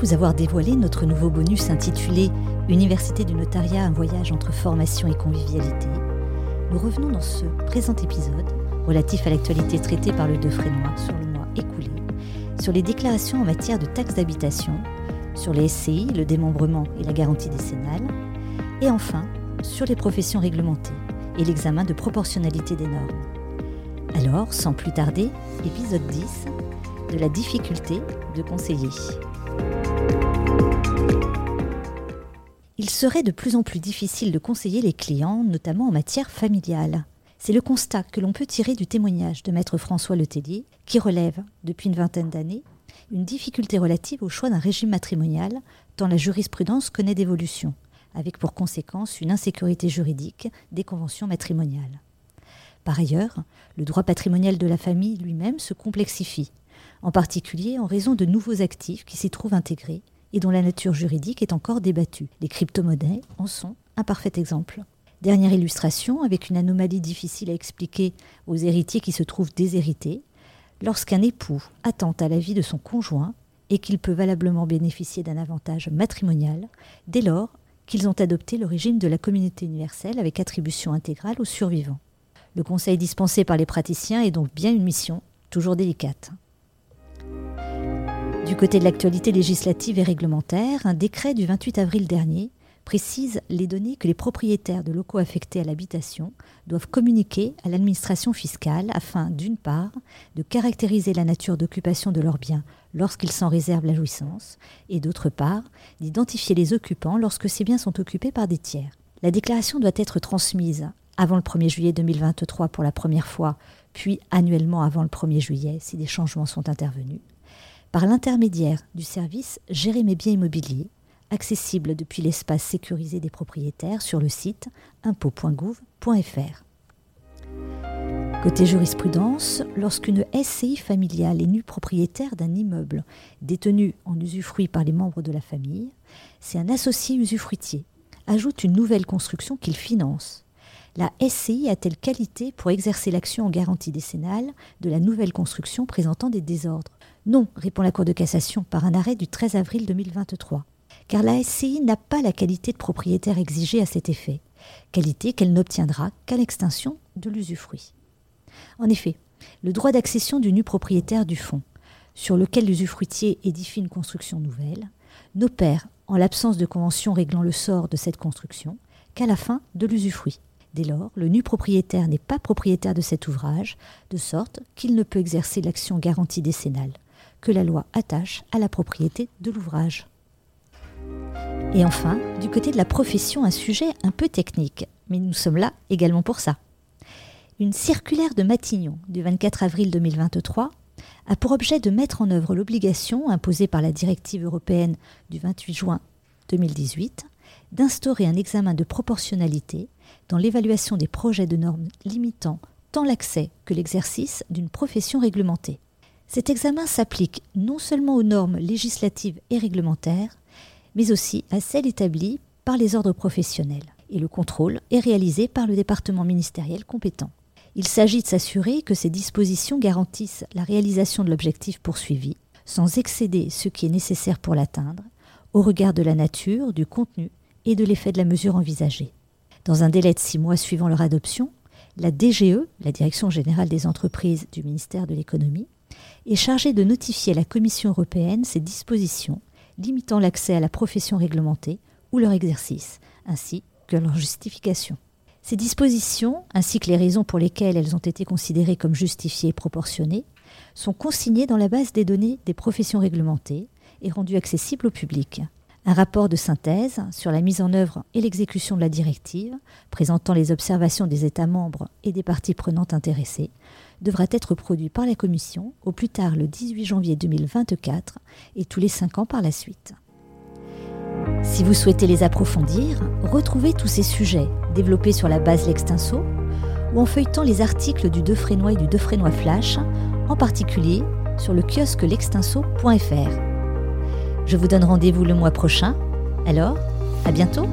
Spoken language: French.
vous avoir dévoilé notre nouveau bonus intitulé Université du notariat, un voyage entre formation et convivialité, nous revenons dans ce présent épisode, relatif à l'actualité traitée par le Defrénois sur le mois écoulé, sur les déclarations en matière de taxes d'habitation, sur les SCI, le démembrement et la garantie décennale, et enfin sur les professions réglementées et l'examen de proportionnalité des normes. Alors, sans plus tarder, épisode 10 de la difficulté de conseiller. Il serait de plus en plus difficile de conseiller les clients, notamment en matière familiale. C'est le constat que l'on peut tirer du témoignage de maître François Letellier, qui relève, depuis une vingtaine d'années, une difficulté relative au choix d'un régime matrimonial, tant la jurisprudence connaît d'évolution, avec pour conséquence une insécurité juridique des conventions matrimoniales. Par ailleurs, le droit patrimonial de la famille lui-même se complexifie, en particulier en raison de nouveaux actifs qui s'y trouvent intégrés et dont la nature juridique est encore débattue. Les crypto-monnaies en sont un parfait exemple. Dernière illustration, avec une anomalie difficile à expliquer aux héritiers qui se trouvent déshérités, lorsqu'un époux attente à la vie de son conjoint et qu'il peut valablement bénéficier d'un avantage matrimonial, dès lors qu'ils ont adopté le régime de la communauté universelle avec attribution intégrale aux survivants. Le conseil dispensé par les praticiens est donc bien une mission toujours délicate. Du côté de l'actualité législative et réglementaire, un décret du 28 avril dernier précise les données que les propriétaires de locaux affectés à l'habitation doivent communiquer à l'administration fiscale afin, d'une part, de caractériser la nature d'occupation de leurs biens lorsqu'ils s'en réservent la jouissance, et d'autre part, d'identifier les occupants lorsque ces biens sont occupés par des tiers. La déclaration doit être transmise avant le 1er juillet 2023 pour la première fois, puis annuellement avant le 1er juillet si des changements sont intervenus par l'intermédiaire du service Gérer mes biens immobiliers, accessible depuis l'espace sécurisé des propriétaires sur le site impôt.gouv.fr. Côté jurisprudence, lorsqu'une SCI familiale est nue propriétaire d'un immeuble détenu en usufruit par les membres de la famille, c'est un associé usufruitier ajoute une nouvelle construction qu'il finance. La SCI a-t-elle qualité pour exercer l'action en garantie décennale de la nouvelle construction présentant des désordres non, répond la Cour de cassation par un arrêt du 13 avril 2023, car la SCI n'a pas la qualité de propriétaire exigée à cet effet, qualité qu'elle n'obtiendra qu'à l'extinction de l'usufruit. En effet, le droit d'accession du nu propriétaire du fonds, sur lequel l'usufruitier édifie une construction nouvelle, n'opère, en l'absence de convention réglant le sort de cette construction, qu'à la fin de l'usufruit. Dès lors, le nu propriétaire n'est pas propriétaire de cet ouvrage, de sorte qu'il ne peut exercer l'action garantie décennale que la loi attache à la propriété de l'ouvrage. Et enfin, du côté de la profession, un sujet un peu technique, mais nous sommes là également pour ça. Une circulaire de Matignon du 24 avril 2023 a pour objet de mettre en œuvre l'obligation imposée par la directive européenne du 28 juin 2018 d'instaurer un examen de proportionnalité dans l'évaluation des projets de normes limitant tant l'accès que l'exercice d'une profession réglementée. Cet examen s'applique non seulement aux normes législatives et réglementaires, mais aussi à celles établies par les ordres professionnels. Et le contrôle est réalisé par le département ministériel compétent. Il s'agit de s'assurer que ces dispositions garantissent la réalisation de l'objectif poursuivi, sans excéder ce qui est nécessaire pour l'atteindre, au regard de la nature, du contenu et de l'effet de la mesure envisagée. Dans un délai de six mois suivant leur adoption, la DGE, la Direction générale des entreprises du ministère de l'économie, est chargé de notifier à la Commission européenne ces dispositions limitant l'accès à la profession réglementée ou leur exercice, ainsi que leur justification. Ces dispositions, ainsi que les raisons pour lesquelles elles ont été considérées comme justifiées et proportionnées, sont consignées dans la base des données des professions réglementées et rendues accessibles au public. Un rapport de synthèse sur la mise en œuvre et l'exécution de la directive, présentant les observations des États membres et des parties prenantes intéressées, devra être produit par la Commission au plus tard le 18 janvier 2024 et tous les cinq ans par la suite. Si vous souhaitez les approfondir, retrouvez tous ces sujets développés sur la base L'Extinso ou en feuilletant les articles du Defrénois et du Defrénois Flash, en particulier sur le kiosque l'extinso.fr. Je vous donne rendez-vous le mois prochain. Alors, à bientôt!